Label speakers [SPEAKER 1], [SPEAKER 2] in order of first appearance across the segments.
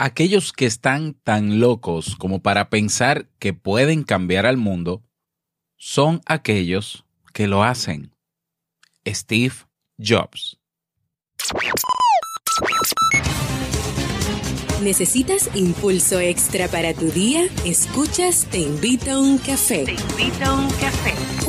[SPEAKER 1] aquellos que están tan locos como para pensar que pueden cambiar al mundo son aquellos que lo hacen. Steve Jobs.
[SPEAKER 2] ¿Necesitas impulso extra para tu día? Escuchas Te invito a un café. Te invito a un café.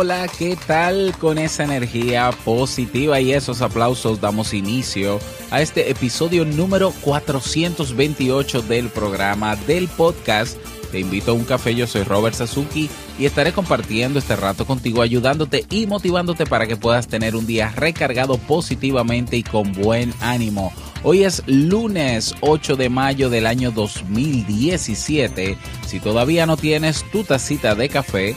[SPEAKER 1] Hola, ¿qué tal? Con esa energía positiva y esos aplausos damos inicio a este episodio número 428 del programa del podcast. Te invito a un café, yo soy Robert Sasuki y estaré compartiendo este rato contigo, ayudándote y motivándote para que puedas tener un día recargado positivamente y con buen ánimo. Hoy es lunes 8 de mayo del año 2017. Si todavía no tienes tu tacita de café,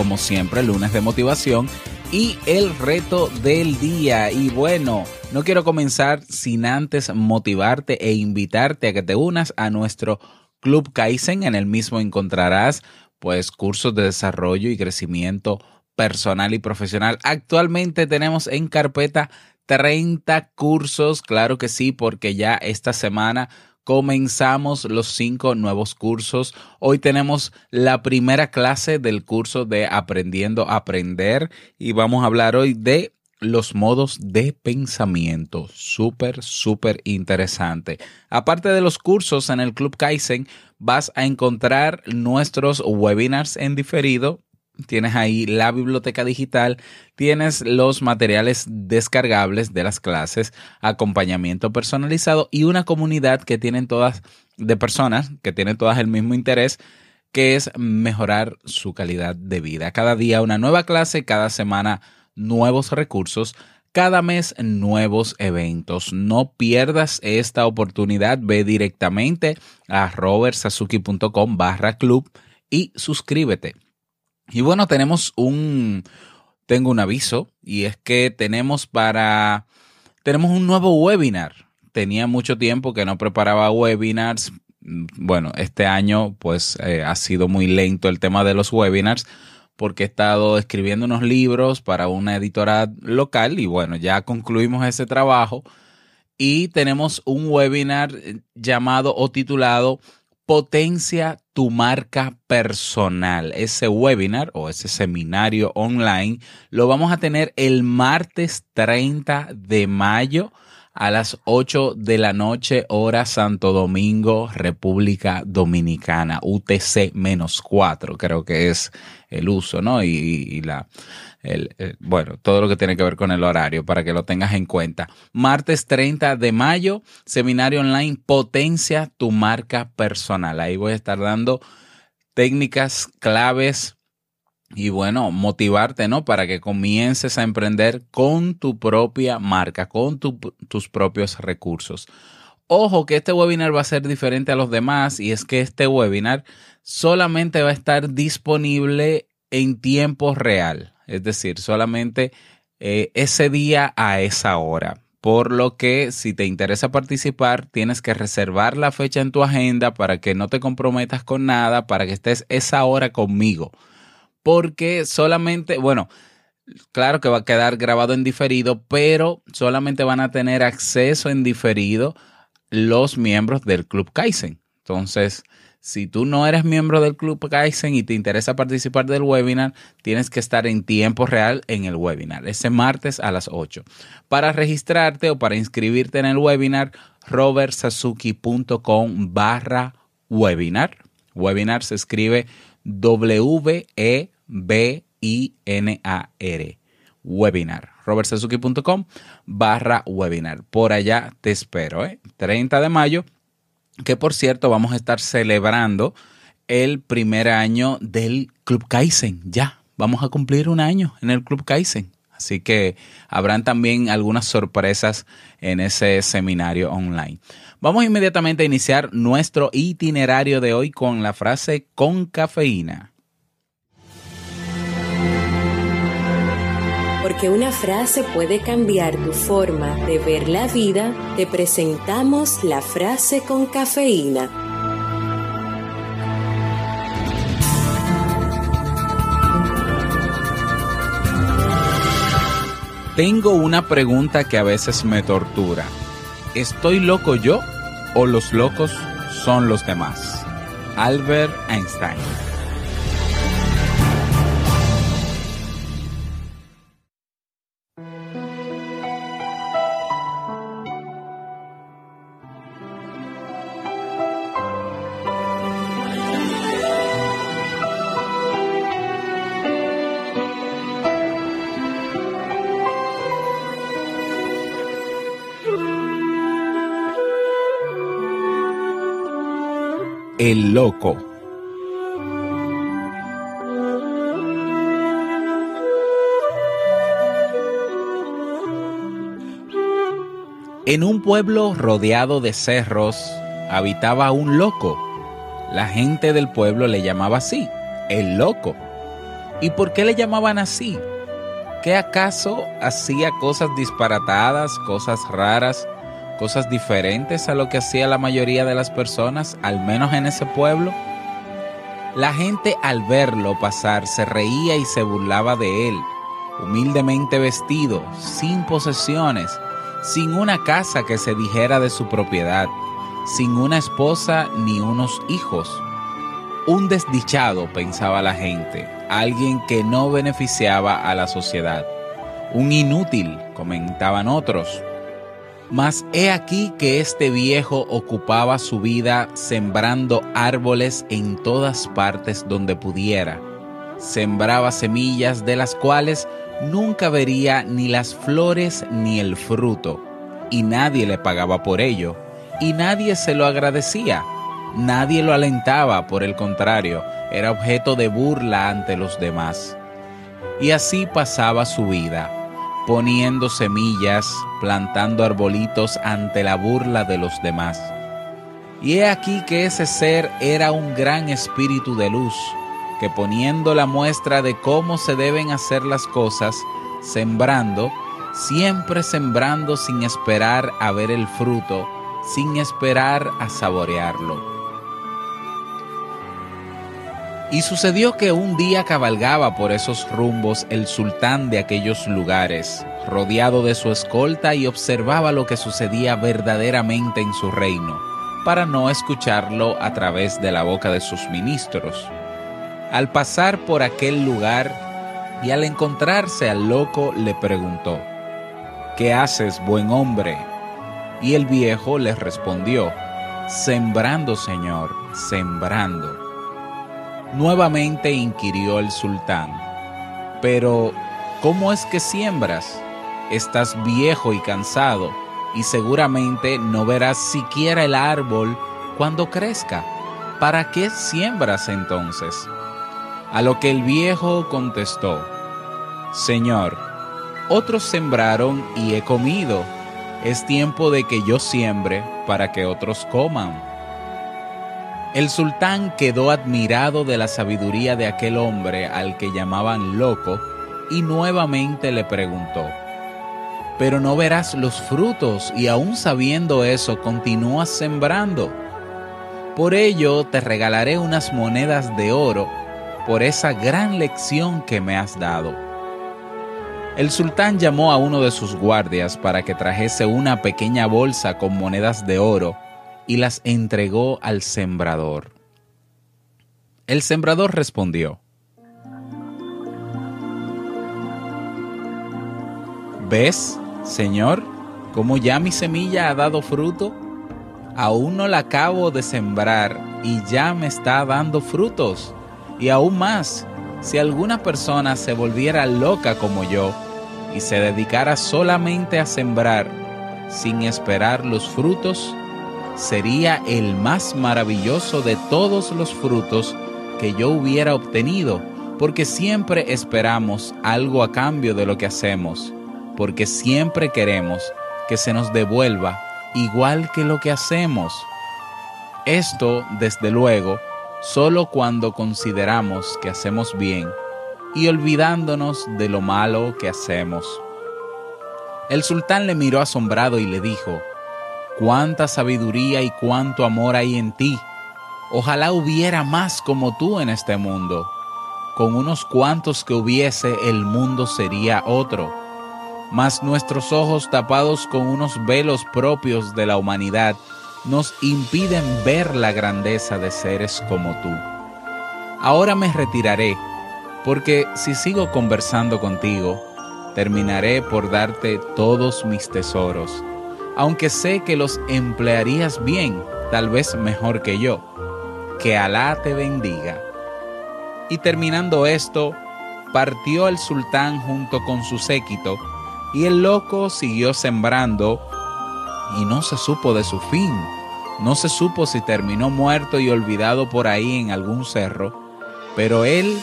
[SPEAKER 1] como siempre, lunes de motivación y el reto del día. Y bueno, no quiero comenzar sin antes motivarte e invitarte a que te unas a nuestro Club Kaizen. En el mismo encontrarás pues cursos de desarrollo y crecimiento personal y profesional. Actualmente tenemos en carpeta 30 cursos, claro que sí, porque ya esta semana comenzamos los cinco nuevos cursos. Hoy tenemos la primera clase del curso de Aprendiendo a Aprender y vamos a hablar hoy de los modos de pensamiento. Súper, súper interesante. Aparte de los cursos en el Club Kaizen, vas a encontrar nuestros webinars en diferido tienes ahí la biblioteca digital, tienes los materiales descargables de las clases, acompañamiento personalizado y una comunidad que tienen todas de personas que tienen todas el mismo interés que es mejorar su calidad de vida. Cada día una nueva clase, cada semana nuevos recursos, cada mes nuevos eventos. No pierdas esta oportunidad. Ve directamente a robertsazuki.com barra club y suscríbete. Y bueno, tenemos un, tengo un aviso y es que tenemos para, tenemos un nuevo webinar. Tenía mucho tiempo que no preparaba webinars. Bueno, este año pues eh, ha sido muy lento el tema de los webinars porque he estado escribiendo unos libros para una editora local y bueno, ya concluimos ese trabajo y tenemos un webinar llamado o titulado Potencia tu marca personal. Ese webinar o ese seminario online lo vamos a tener el martes 30 de mayo a las 8 de la noche, hora Santo Domingo, República Dominicana, UTC menos 4, creo que es el uso, ¿no? y la, el, bueno, todo lo que tiene que ver con el horario para que lo tengas en cuenta. Martes 30 de mayo, seminario online Potencia tu marca personal. Ahí voy a estar dando técnicas claves y bueno, motivarte, ¿no? Para que comiences a emprender con tu propia marca, con tus propios recursos. Ojo que este webinar va a ser diferente a los demás y es que este webinar solamente va a estar disponible en tiempo real es decir, solamente eh, ese día a esa hora. Por lo que si te interesa participar, tienes que reservar la fecha en tu agenda para que no te comprometas con nada, para que estés esa hora conmigo. Porque solamente, bueno, claro que va a quedar grabado en diferido, pero solamente van a tener acceso en diferido los miembros del Club Kaizen. Entonces, Si tú no eres miembro del Club Kaizen y te interesa participar del webinar, tienes que estar en tiempo real en el webinar, ese martes a las 8. Para registrarte o para inscribirte en el webinar, robertsazuki.com barra webinar. Webinar se escribe W-E-B-I-N-A-R. Webinar. robertsazuki.com barra webinar. Por allá te espero, ¿eh? 30 de mayo que por cierto vamos a estar celebrando el primer año del Club Kaizen. Ya, vamos a cumplir un año en el Club Kaizen. Así que habrán también algunas sorpresas en ese seminario online. Vamos inmediatamente a iniciar nuestro itinerario de hoy con la frase con cafeína.
[SPEAKER 2] Porque una frase puede cambiar tu forma de ver la vida, te presentamos la frase con cafeína.
[SPEAKER 1] Tengo una pregunta que a veces me tortura. ¿Estoy loco yo o los locos son los demás? Albert Einstein. El Loco. En un pueblo rodeado de cerros habitaba un loco. La gente del pueblo le llamaba así, el loco. ¿Y por qué le llamaban así? ¿Qué acaso hacía cosas disparatadas, cosas raras? Cosas diferentes a lo que hacía la mayoría de las personas, al menos en ese pueblo? La gente al verlo pasar se reía y se burlaba de él, humildemente vestido, sin posesiones, sin una casa que se dijera de su propiedad, sin una esposa ni unos hijos. Un desdichado, pensaba la gente, alguien que no beneficiaba a la sociedad. Un inútil, comentaban otros, mas he aquí que este viejo ocupaba su vida sembrando árboles en todas partes donde pudiera. Sembraba semillas de las cuales nunca vería ni las flores ni el fruto, y nadie le pagaba por ello, y nadie se lo agradecía, nadie lo alentaba, por el contrario, era objeto de burla ante los demás. Y así pasaba su vida poniendo semillas, plantando arbolitos ante la burla de los demás. Y he aquí que ese ser era un gran espíritu de luz, que poniendo la muestra de cómo se deben hacer las cosas, sembrando, siempre sembrando sin esperar a ver el fruto, sin esperar a saborearlo. Y sucedió que un día cabalgaba por esos rumbos el sultán de aquellos lugares, rodeado de su escolta y observaba lo que sucedía verdaderamente en su reino, para no escucharlo a través de la boca de sus ministros. Al pasar por aquel lugar y al encontrarse al loco le preguntó, ¿Qué haces, buen hombre? Y el viejo le respondió, Sembrando, señor, sembrando. Nuevamente inquirió el sultán, pero ¿cómo es que siembras? Estás viejo y cansado, y seguramente no verás siquiera el árbol cuando crezca. ¿Para qué siembras entonces? A lo que el viejo contestó, Señor, otros sembraron y he comido. Es tiempo de que yo siembre para que otros coman. El sultán quedó admirado de la sabiduría de aquel hombre al que llamaban loco y nuevamente le preguntó, pero no verás los frutos y aún sabiendo eso continúas sembrando. Por ello te regalaré unas monedas de oro por esa gran lección que me has dado. El sultán llamó a uno de sus guardias para que trajese una pequeña bolsa con monedas de oro y las entregó al sembrador. El sembrador respondió, ¿Ves, Señor, cómo ya mi semilla ha dado fruto? Aún no la acabo de sembrar y ya me está dando frutos. Y aún más, si alguna persona se volviera loca como yo y se dedicara solamente a sembrar sin esperar los frutos, sería el más maravilloso de todos los frutos que yo hubiera obtenido, porque siempre esperamos algo a cambio de lo que hacemos porque siempre queremos que se nos devuelva igual que lo que hacemos. Esto, desde luego, solo cuando consideramos que hacemos bien y olvidándonos de lo malo que hacemos. El sultán le miró asombrado y le dijo, cuánta sabiduría y cuánto amor hay en ti. Ojalá hubiera más como tú en este mundo. Con unos cuantos que hubiese, el mundo sería otro mas nuestros ojos tapados con unos velos propios de la humanidad nos impiden ver la grandeza de seres como tú. Ahora me retiraré, porque si sigo conversando contigo, terminaré por darte todos mis tesoros, aunque sé que los emplearías bien, tal vez mejor que yo. Que Alá te bendiga. Y terminando esto, partió el sultán junto con su séquito, y el loco siguió sembrando y no se supo de su fin. No se supo si terminó muerto y olvidado por ahí en algún cerro, pero él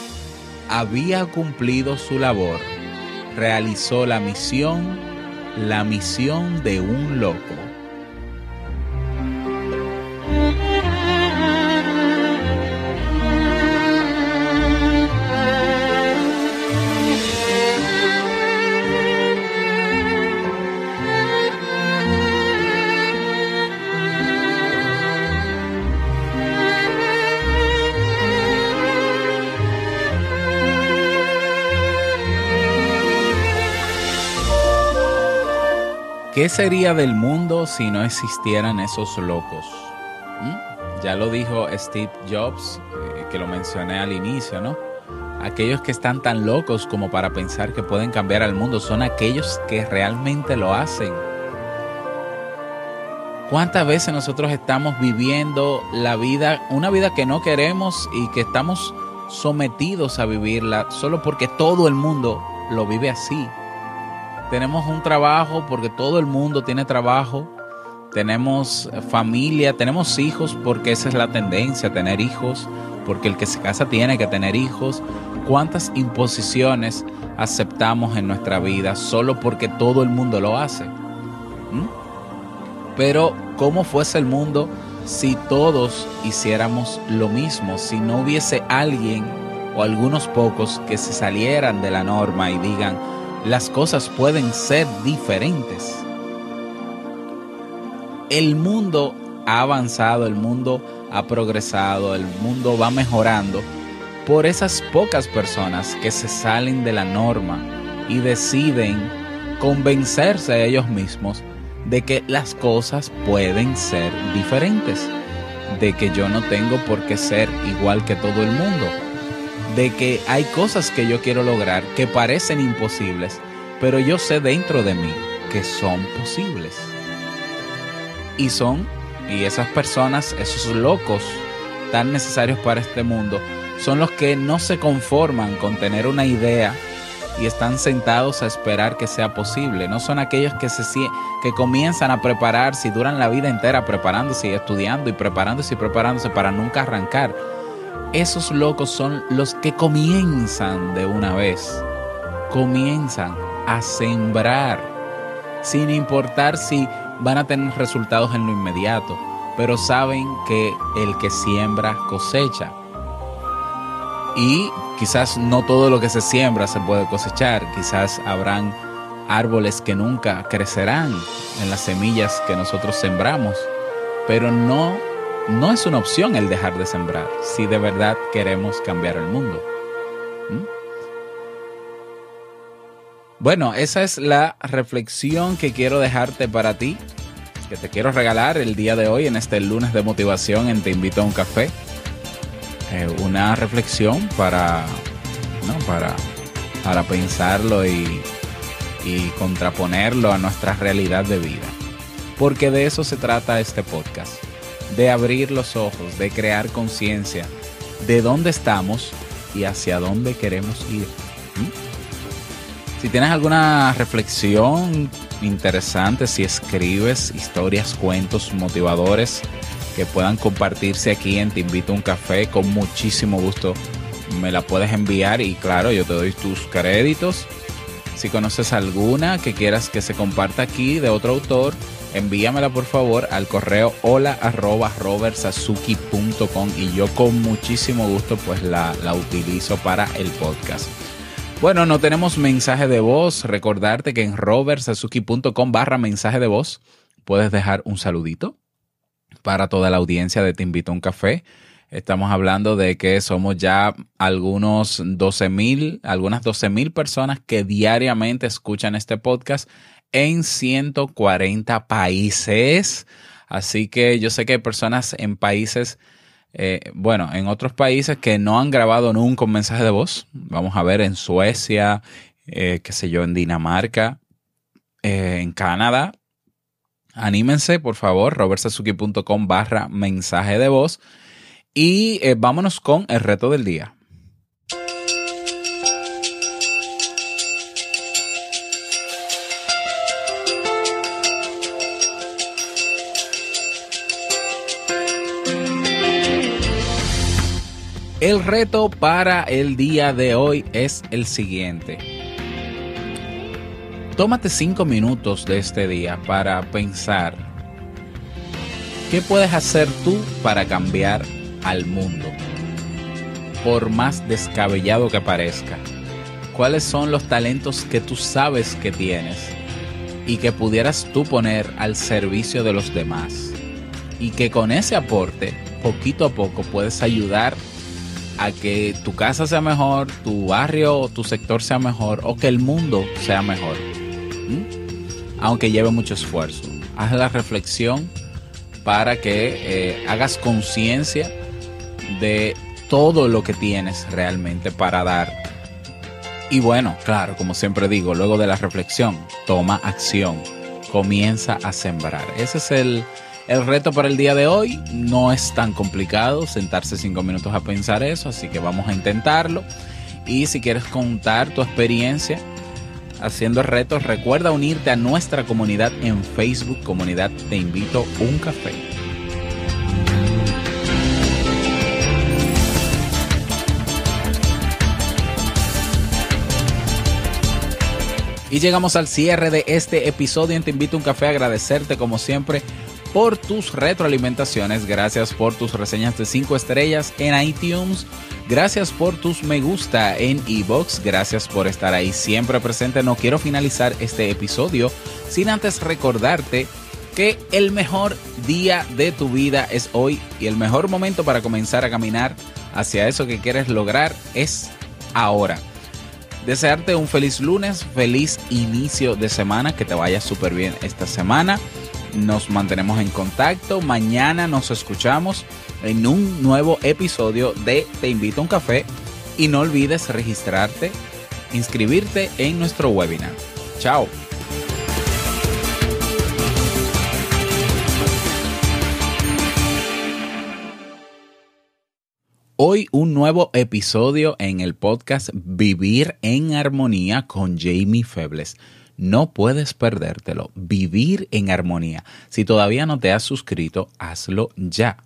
[SPEAKER 1] había cumplido su labor. Realizó la misión, la misión de un loco. ¿Qué sería del mundo si no existieran esos locos? ¿Mm? Ya lo dijo Steve Jobs, eh, que lo mencioné al inicio, ¿no? Aquellos que están tan locos como para pensar que pueden cambiar al mundo son aquellos que realmente lo hacen. ¿Cuántas veces nosotros estamos viviendo la vida, una vida que no queremos y que estamos sometidos a vivirla solo porque todo el mundo lo vive así? Tenemos un trabajo porque todo el mundo tiene trabajo, tenemos familia, tenemos hijos porque esa es la tendencia, tener hijos, porque el que se casa tiene que tener hijos. ¿Cuántas imposiciones aceptamos en nuestra vida solo porque todo el mundo lo hace? ¿Mm? Pero, ¿cómo fuese el mundo si todos hiciéramos lo mismo? Si no hubiese alguien o algunos pocos que se salieran de la norma y digan, las cosas pueden ser diferentes. El mundo ha avanzado, el mundo ha progresado, el mundo va mejorando por esas pocas personas que se salen de la norma y deciden convencerse a ellos mismos de que las cosas pueden ser diferentes, de que yo no tengo por qué ser igual que todo el mundo de que hay cosas que yo quiero lograr que parecen imposibles, pero yo sé dentro de mí que son posibles. Y son, y esas personas, esos locos tan necesarios para este mundo, son los que no se conforman con tener una idea y están sentados a esperar que sea posible. No son aquellos que, se, que comienzan a prepararse y duran la vida entera preparándose y estudiando y preparándose y preparándose para nunca arrancar esos locos son los que comienzan de una vez, comienzan a sembrar, sin importar si van a tener resultados en lo inmediato, pero saben que el que siembra cosecha. Y quizás no todo lo que se siembra se puede cosechar, quizás habrán árboles que nunca crecerán en las semillas que nosotros sembramos, pero no no es una opción el dejar de sembrar si de verdad queremos cambiar el mundo. ¿Mm? Bueno, esa es la reflexión que quiero dejarte para ti, que te quiero regalar el día de hoy en este lunes de motivación en Te invito a un café. eh, una reflexión para, para, para pensarlo y, y contraponerlo a nuestra realidad de vida. Porque de eso se trata este podcast, de abrir los ojos, de crear conciencia de dónde estamos y hacia dónde queremos ir. ¿Mm? Si tienes alguna reflexión interesante, si escribes historias, cuentos motivadores que puedan compartirse aquí en Te Invito a un Café, con muchísimo gusto me la puedes enviar y claro, yo te doy tus créditos. Si conoces alguna que quieras que se comparta aquí de otro autor, envíamela por favor al correo hola arroba y yo con muchísimo gusto pues la, la utilizo para el podcast. Bueno, no tenemos mensaje de voz. Recordarte que en robertsazuki.com barra mensaje de voz puedes dejar un saludito para toda la audiencia de Te Invito a un Café. Estamos hablando de que somos ya algunos 12 mil, algunas 12 mil personas que diariamente escuchan este podcast en 140 países. Así que yo sé que hay personas en países eh, bueno, en otros países que no han grabado nunca un mensaje de voz, vamos a ver en Suecia, eh, qué sé yo, en Dinamarca, eh, en Canadá, anímense, por favor, robertsazuki.com barra mensaje de voz y vámonos con el reto del día. El reto para el día de hoy es el siguiente. Tómate cinco minutos de este día para pensar qué puedes hacer tú para cambiar al mundo. Por más descabellado que parezca, cuáles son los talentos que tú sabes que tienes y que pudieras tú poner al servicio de los demás. Y que con ese aporte, poquito a poco, puedes ayudar a que tu casa sea mejor, tu barrio tu sector sea mejor o que el mundo sea mejor. Aunque lleve mucho esfuerzo. Haz la reflexión para que eh, hagas conciencia de todo lo que tienes realmente para dar. Y bueno, claro, como siempre digo, luego de la reflexión, toma acción, comienza a sembrar. Ese es el, el reto para el día de hoy no es tan complicado, sentarse cinco minutos a pensar eso, así que vamos a intentarlo. Y si quieres contar tu experiencia haciendo retos, recuerda unirte a nuestra comunidad en Facebook, comunidad Te Invito un Café. Y llegamos al cierre de este episodio en Te Invito un Café. Agradecerte como siempre por tus retroalimentaciones, gracias por tus reseñas de 5 estrellas en iTunes, gracias por tus me gusta en iBox, gracias por estar ahí siempre presente. No quiero finalizar este episodio sin antes recordarte que el mejor día de tu vida es hoy y el mejor momento para comenzar a caminar hacia eso que quieres lograr es ahora. Desearte un feliz lunes, feliz inicio de semana, que te vaya súper bien esta semana nos mantenemos en contacto. Mañana nos escuchamos en un nuevo episodio de Te invito a un café y no olvides registrarte, inscribirte en nuestro webinar. Chao. Hoy un nuevo episodio en el podcast Vivir en Armonía con Jamie Febles. No puedes perdértelo. Vivir en armonía. Si todavía no te has suscrito, hazlo ya.